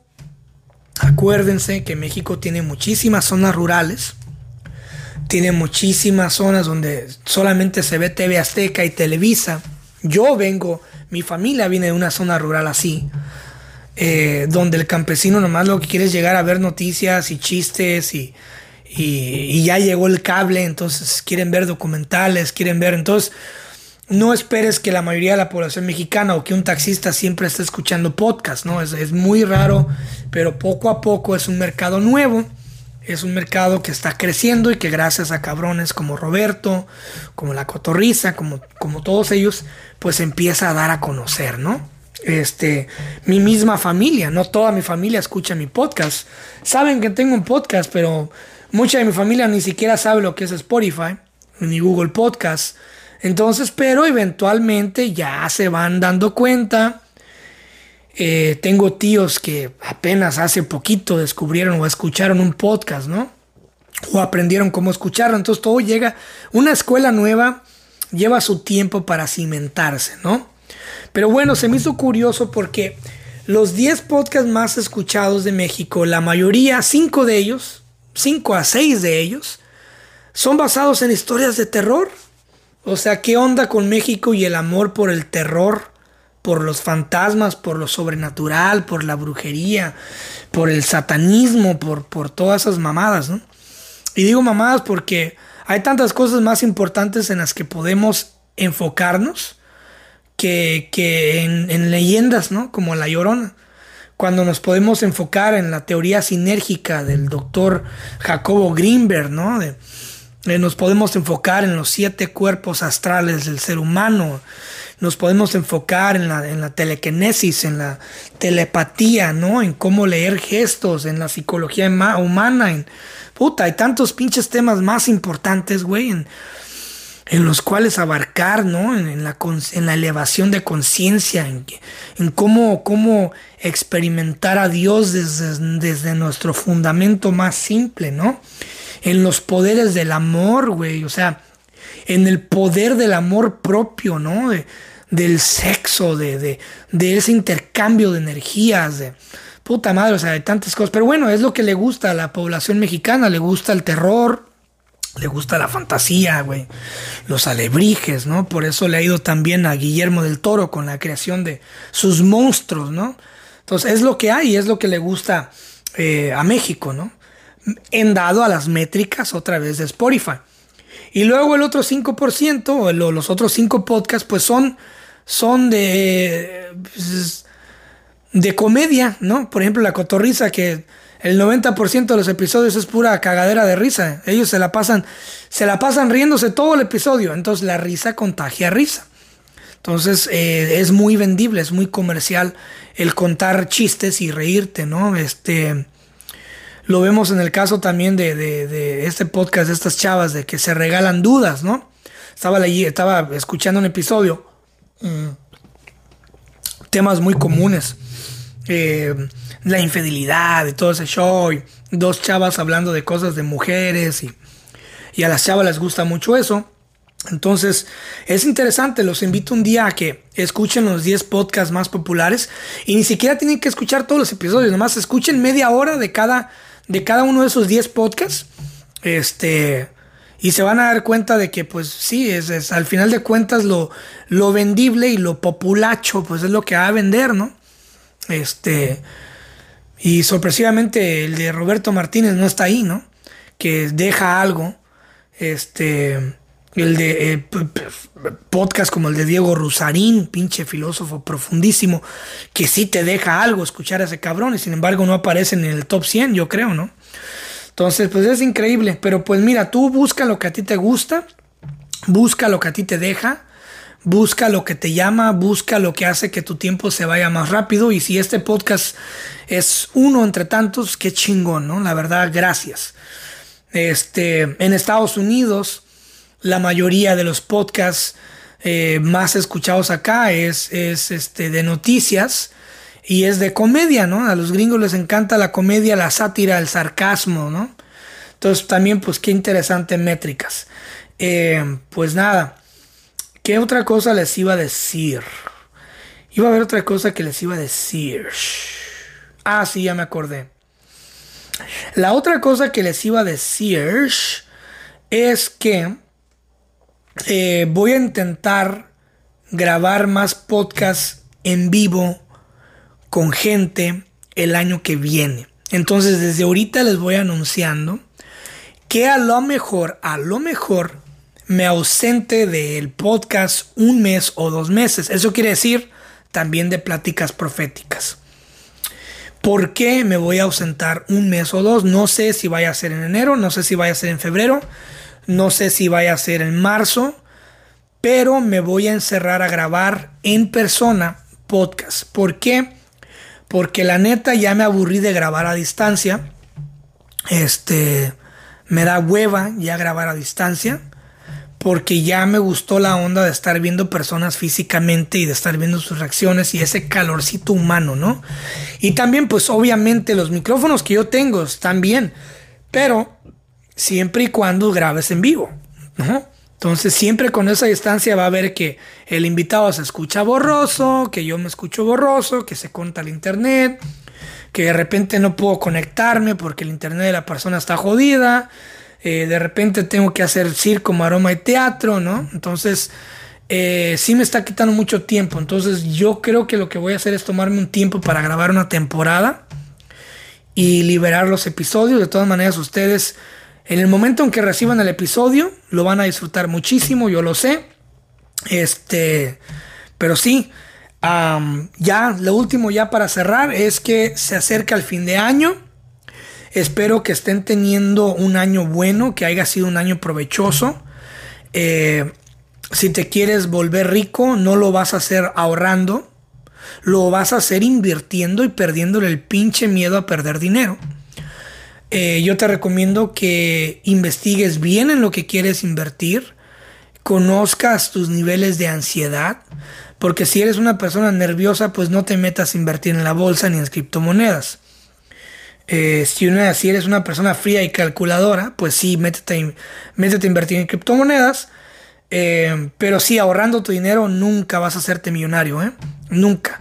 acuérdense que México tiene muchísimas zonas rurales tiene muchísimas zonas donde solamente se ve TV Azteca y Televisa. Yo vengo, mi familia viene de una zona rural así, eh, donde el campesino nomás lo que quiere es llegar a ver noticias y chistes y, y, ya llegó el cable, entonces quieren ver documentales, quieren ver, entonces no esperes que la mayoría de la población mexicana o que un taxista siempre esté escuchando podcast, ¿no? Es, es muy raro, pero poco a poco es un mercado nuevo es un mercado que está creciendo y que gracias a cabrones como Roberto, como La Cotorriza, como, como todos ellos, pues empieza a dar a conocer, ¿no? Este, mi misma familia, no toda mi familia escucha mi podcast. Saben que tengo un podcast, pero mucha de mi familia ni siquiera sabe lo que es Spotify ni Google Podcast. Entonces, pero eventualmente ya se van dando cuenta eh, tengo tíos que apenas hace poquito descubrieron o escucharon un podcast, ¿no? O aprendieron cómo escucharlo. Entonces todo llega, una escuela nueva lleva su tiempo para cimentarse, ¿no? Pero bueno, se me hizo curioso porque los 10 podcasts más escuchados de México, la mayoría, 5 de ellos, 5 a 6 de ellos, son basados en historias de terror. O sea, ¿qué onda con México y el amor por el terror? Por los fantasmas, por lo sobrenatural, por la brujería, por el satanismo, por, por todas esas mamadas, ¿no? Y digo mamadas porque hay tantas cosas más importantes en las que podemos enfocarnos que, en, leyendas, ¿no? Como La Llorona. Cuando nos podemos enfocar en la teoría sinérgica del doctor Jacobo Greenberg, ¿no? Eh, nos podemos enfocar en los siete cuerpos astrales del ser humano. Nos podemos enfocar en la, en telequinesis, en la telepatía, ¿no? En cómo leer gestos, en la psicología humana. En, puta, hay tantos pinches temas más importantes, güey. En, en los cuales abarcar, ¿no? En, la, en la, elevación de conciencia, en, en cómo, cómo, experimentar a Dios desde, nuestro fundamento más simple, ¿no? En los poderes del amor, güey, o sea, en el poder del amor propio, ¿no? del sexo, de, de, de, ese intercambio de energías, de puta madre, o sea, de tantas cosas. Pero bueno, es lo que le gusta a la población mexicana, le gusta el terror, le gusta la fantasía, güey. Los alebrijes, ¿no? Por eso le ha ido también a Guillermo del Toro con la creación de sus monstruos, ¿no? Entonces es lo que hay, es lo que le gusta eh, a México, ¿no? En dado a las métricas otra vez de Spotify. Y luego el otro 5%, o los otros 5 podcasts, pues son, son de, pues, de comedia, ¿no? Por ejemplo, La Cotorriza, que el 90% de los episodios es pura cagadera de risa. Ellos se la pasan, se la pasan riéndose todo el episodio. Entonces la risa contagia risa. Entonces eh, es muy vendible, es muy comercial el contar chistes y reírte, ¿no? Este lo vemos en el caso también de, este podcast de estas chavas de que se regalan dudas, ¿no? Estaba, estaba escuchando un episodio, mm, temas muy comunes. Eh, la infidelidad y todo ese show. Dos chavas hablando de cosas de mujeres y, y a las chavas les gusta mucho eso. Entonces, es interesante, los invito un día a que escuchen los 10 podcasts más populares y ni siquiera tienen que escuchar todos los episodios, nomás escuchen media hora de cada, de cada uno de esos 10 podcasts. Este, y se van a dar cuenta de que, pues sí, es, es, al final de cuentas lo, lo vendible y lo populacho, pues es lo que va a vender, ¿no? Este, y sorpresivamente el de Roberto Martínez no está ahí, ¿no? Que deja algo. Este. El de eh, podcast como el de Diego Rusarín, pinche filósofo profundísimo, que sí te deja algo escuchar a ese cabrón y sin embargo no aparece en el top 100, yo creo, ¿no? Entonces, pues es increíble. Pero pues mira, tú busca lo que a ti te gusta, busca lo que a ti te deja busca lo que te llama, busca lo que hace que tu tiempo se vaya más rápido. Y si este podcast es uno entre tantos, qué chingón, ¿no? La verdad, gracias. Este, en Estados Unidos, la mayoría de los podcasts eh, más escuchados acá es, es este, de noticias y es de comedia, ¿no? A los gringos les encanta la comedia, la sátira, el sarcasmo, ¿no? Entonces también, pues qué interesante métricas. Eh, pues nada, ¿Qué otra cosa les iba a decir? Iba a haber otra cosa que les iba a decir. Ah, sí, ya me acordé. La otra cosa que les iba a decir es que eh, voy a intentar grabar más podcasts en vivo con gente el año que viene. Entonces desde ahorita les voy anunciando que a lo mejor, a lo mejor me ausente del podcast un mes o dos meses. Eso quiere decir también de pláticas proféticas. ¿Por qué me voy a ausentar un mes o dos? No sé si vaya a ser en enero, no sé si vaya a ser en febrero, no sé si vaya a ser en marzo, pero me voy a encerrar a grabar en persona podcast. ¿Por qué? Porque la neta ya me aburrí de grabar a distancia. Este, me da hueva ya grabar a distancia porque ya me gustó la onda de estar viendo personas físicamente y de estar viendo sus reacciones y ese calorcito humano, ¿no? Y también pues obviamente los micrófonos que yo tengo están bien, pero siempre y cuando grabes en vivo, ¿no? Entonces siempre con esa distancia va a ver que el invitado se escucha borroso, que yo me escucho borroso, que se corta el internet, que de repente no puedo conectarme porque el internet de la persona está jodida, eh, de repente tengo que hacer circo, maroma y teatro, ¿no? Entonces eh, sí me está quitando mucho tiempo, entonces yo creo que lo que voy a hacer es tomarme un tiempo para grabar una temporada y liberar los episodios, de todas maneras ustedes en el momento en que reciban el episodio, lo van a disfrutar muchísimo, yo lo sé. Este, pero sí, ya lo último ya para cerrar es que se acerca el fin de año. Espero que estén teniendo un año bueno, que haya sido un año provechoso. Eh, si te quieres volver rico, no lo vas a hacer ahorrando, lo vas a hacer invirtiendo y perdiéndole el pinche miedo a perder dinero. Eh, yo te recomiendo que investigues bien en lo que quieres invertir, conozcas tus niveles de ansiedad, porque si eres una persona nerviosa, pues no te metas a invertir en la bolsa ni en criptomonedas. Eh, si, eres una persona fría y calculadora, pues sí, métete, métete a invertir en criptomonedas. Eh, pero sí, ahorrando tu dinero nunca vas a hacerte millonario, ¿eh? Nunca.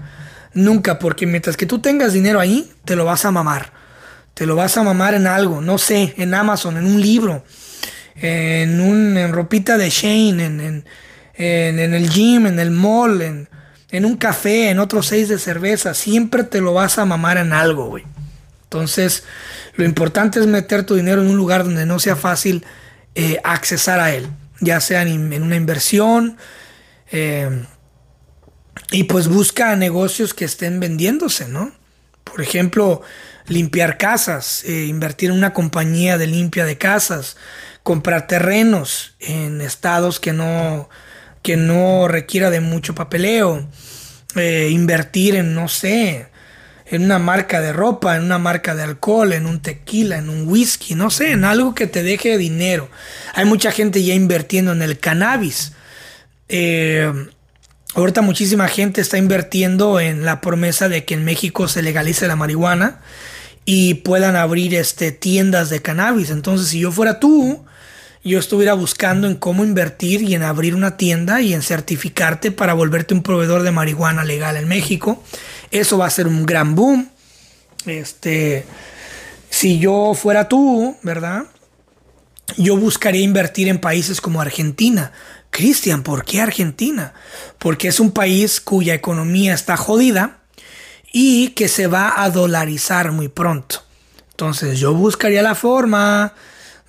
Nunca, porque mientras que tú tengas dinero ahí, te lo vas a mamar. Te lo vas a mamar en algo, no sé, en Amazon, en un libro, en un en ropita de Shane, en, en, el gym, en el mall, en, en un café, en otros seis de cerveza. Siempre te lo vas a mamar en algo, güey. Entonces, lo importante es meter tu dinero en un lugar donde no sea fácil eh, accesar a él, ya sea en, una inversión. Eh, y pues busca negocios que estén vendiéndose, ¿no? Por ejemplo, limpiar casas, eh, invertir en una compañía de limpia de casas, comprar terrenos en estados que no, que no requiera de mucho papeleo, eh, invertir en, no sé, en una marca de ropa, en una marca de alcohol, en un tequila, en un whisky, no sé, en algo que te deje dinero. Hay mucha gente ya invirtiendo en el cannabis. Eh, ahorita muchísima gente está invirtiendo en la promesa de que en México se legalice la marihuana y puedan abrir este, tiendas de cannabis. Entonces, si yo fuera tú, yo estuviera buscando en cómo invertir y en abrir una tienda y en certificarte para volverte un proveedor de marihuana legal en México. Eso va a ser un gran boom. Este, si yo fuera tú, ¿verdad? Yo buscaría invertir en países como Argentina. Cristian, ¿por qué Argentina? Porque es un país cuya economía está jodida y que se va a dolarizar muy pronto. Entonces yo buscaría la forma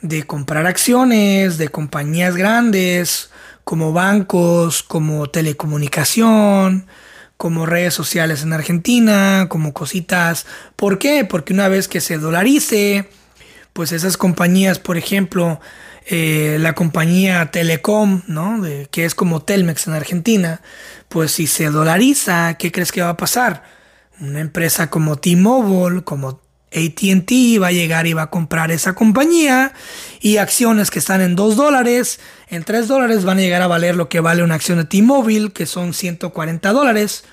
de comprar acciones de compañías grandes como bancos, como telecomunicación, como redes sociales en Argentina, como cositas. ¿Por qué? Porque una vez que se dolarice, pues esas compañías, por ejemplo, eh, la compañía Telecom, ¿no? que es como Telmex en Argentina, pues si se dolariza, ¿qué crees que va a pasar? Una empresa como T-Mobile, como ATT va a llegar y va a comprar esa compañía y acciones que están en 2 dólares, en 3 dólares van a llegar a valer lo que vale una acción de T-Mobile, que son 140 dólares.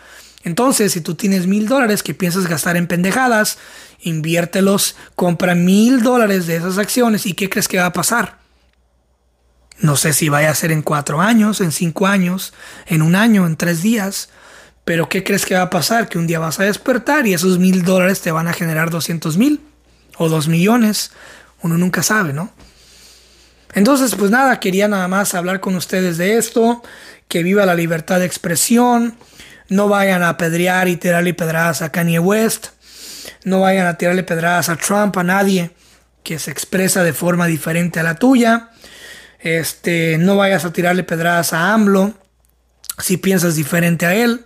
Entonces, si tú tienes mil dólares que piensas gastar en pendejadas, inviértelos, compra mil dólares de esas acciones y ¿qué crees que va a pasar? No sé si vaya a ser en 4 años, en 5 años, en un año, en 3 días. Pero ¿qué crees que va a pasar? Que un día vas a despertar y esos mil dólares te van a generar 200 mil o dos millones. Uno nunca sabe, ¿no? Entonces, pues nada, quería nada más hablar con ustedes de esto. Que viva la libertad de expresión. No vayan a apedrear y tirarle pedradas a Kanye West. No vayan a tirarle pedradas a Trump, a nadie que se expresa de forma diferente a la tuya. Este, no vayas a tirarle pedradas a AMLO si piensas diferente a él.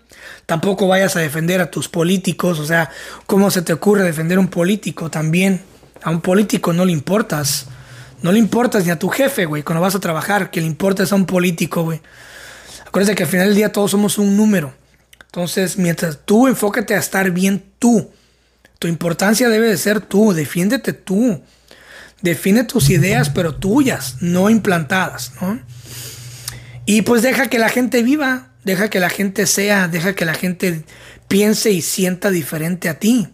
Tampoco vayas a defender a tus políticos, o sea, ¿cómo se te ocurre defender a un político también? A un político no le importas. No le importas ni a tu jefe, güey, cuando vas a trabajar, que le importas a un político, güey. Acuérdate que al final del día todos somos un número. Entonces, mientras tú enfócate a estar bien tú, tu importancia debe de ser tú, defiéndete tú. Define tus ideas, pero tuyas, no implantadas, ¿no? Y pues deja que la gente viva. Deja que la gente sea, deja que la gente piense y sienta diferente a ti.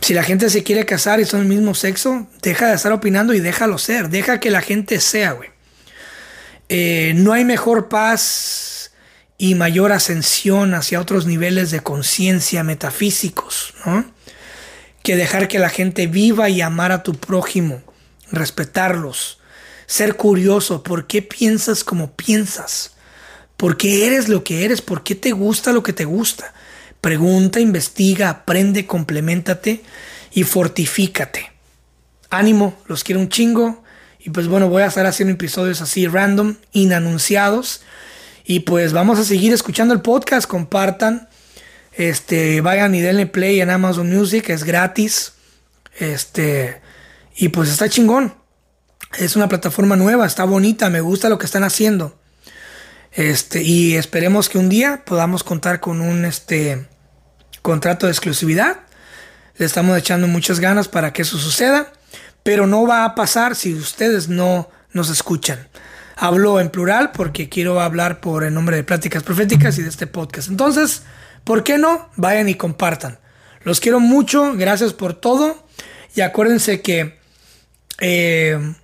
Si la gente se quiere casar y son el mismo sexo, deja de estar opinando y déjalo ser. Deja que la gente sea, güey. eh, no hay mejor paz y mayor ascensión hacia otros niveles de conciencia metafísicos, ¿no? Que dejar que la gente viva y amar a tu prójimo, respetarlos, ser curioso, ¿por qué piensas como piensas? ¿Por qué eres lo que eres? ¿Por qué te gusta lo que te gusta? Pregunta, investiga, aprende, complementate y fortifícate. Ánimo, los quiero un chingo. Y pues bueno, voy a estar haciendo episodios así random, inanunciados. Y pues vamos a seguir escuchando el podcast, compartan. Este, vayan y denle play en Amazon Music, es gratis. Este, y pues está chingón. Es una plataforma nueva, está bonita, me gusta lo que están haciendo. Este, y esperemos que un día podamos contar con un este, contrato de exclusividad. Le estamos echando muchas ganas para que eso suceda, pero no va a pasar si ustedes no nos escuchan. Hablo en plural porque quiero hablar por el nombre de Pláticas Proféticas y de este podcast. Entonces, ¿por qué no? Vayan y compartan. Los quiero mucho, gracias por todo y acuérdense que eh,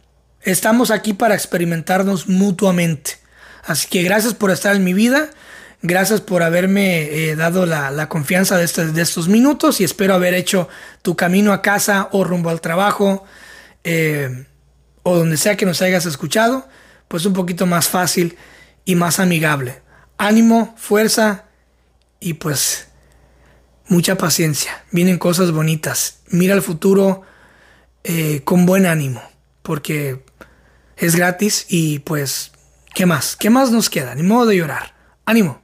estamos aquí para experimentarnos mutuamente. Así que gracias por estar en mi vida. Gracias por haberme eh, dado la, confianza de estos, minutos y espero haber hecho tu camino a casa o rumbo al trabajo eh, o donde sea que nos hayas escuchado, pues un poquito más fácil y más amigable. Ánimo, fuerza y pues mucha paciencia. Vienen cosas bonitas. Mira el futuro eh, con buen ánimo porque es gratis y pues ¿Qué más? ¿Qué más nos queda? Ni modo de llorar. Ánimo.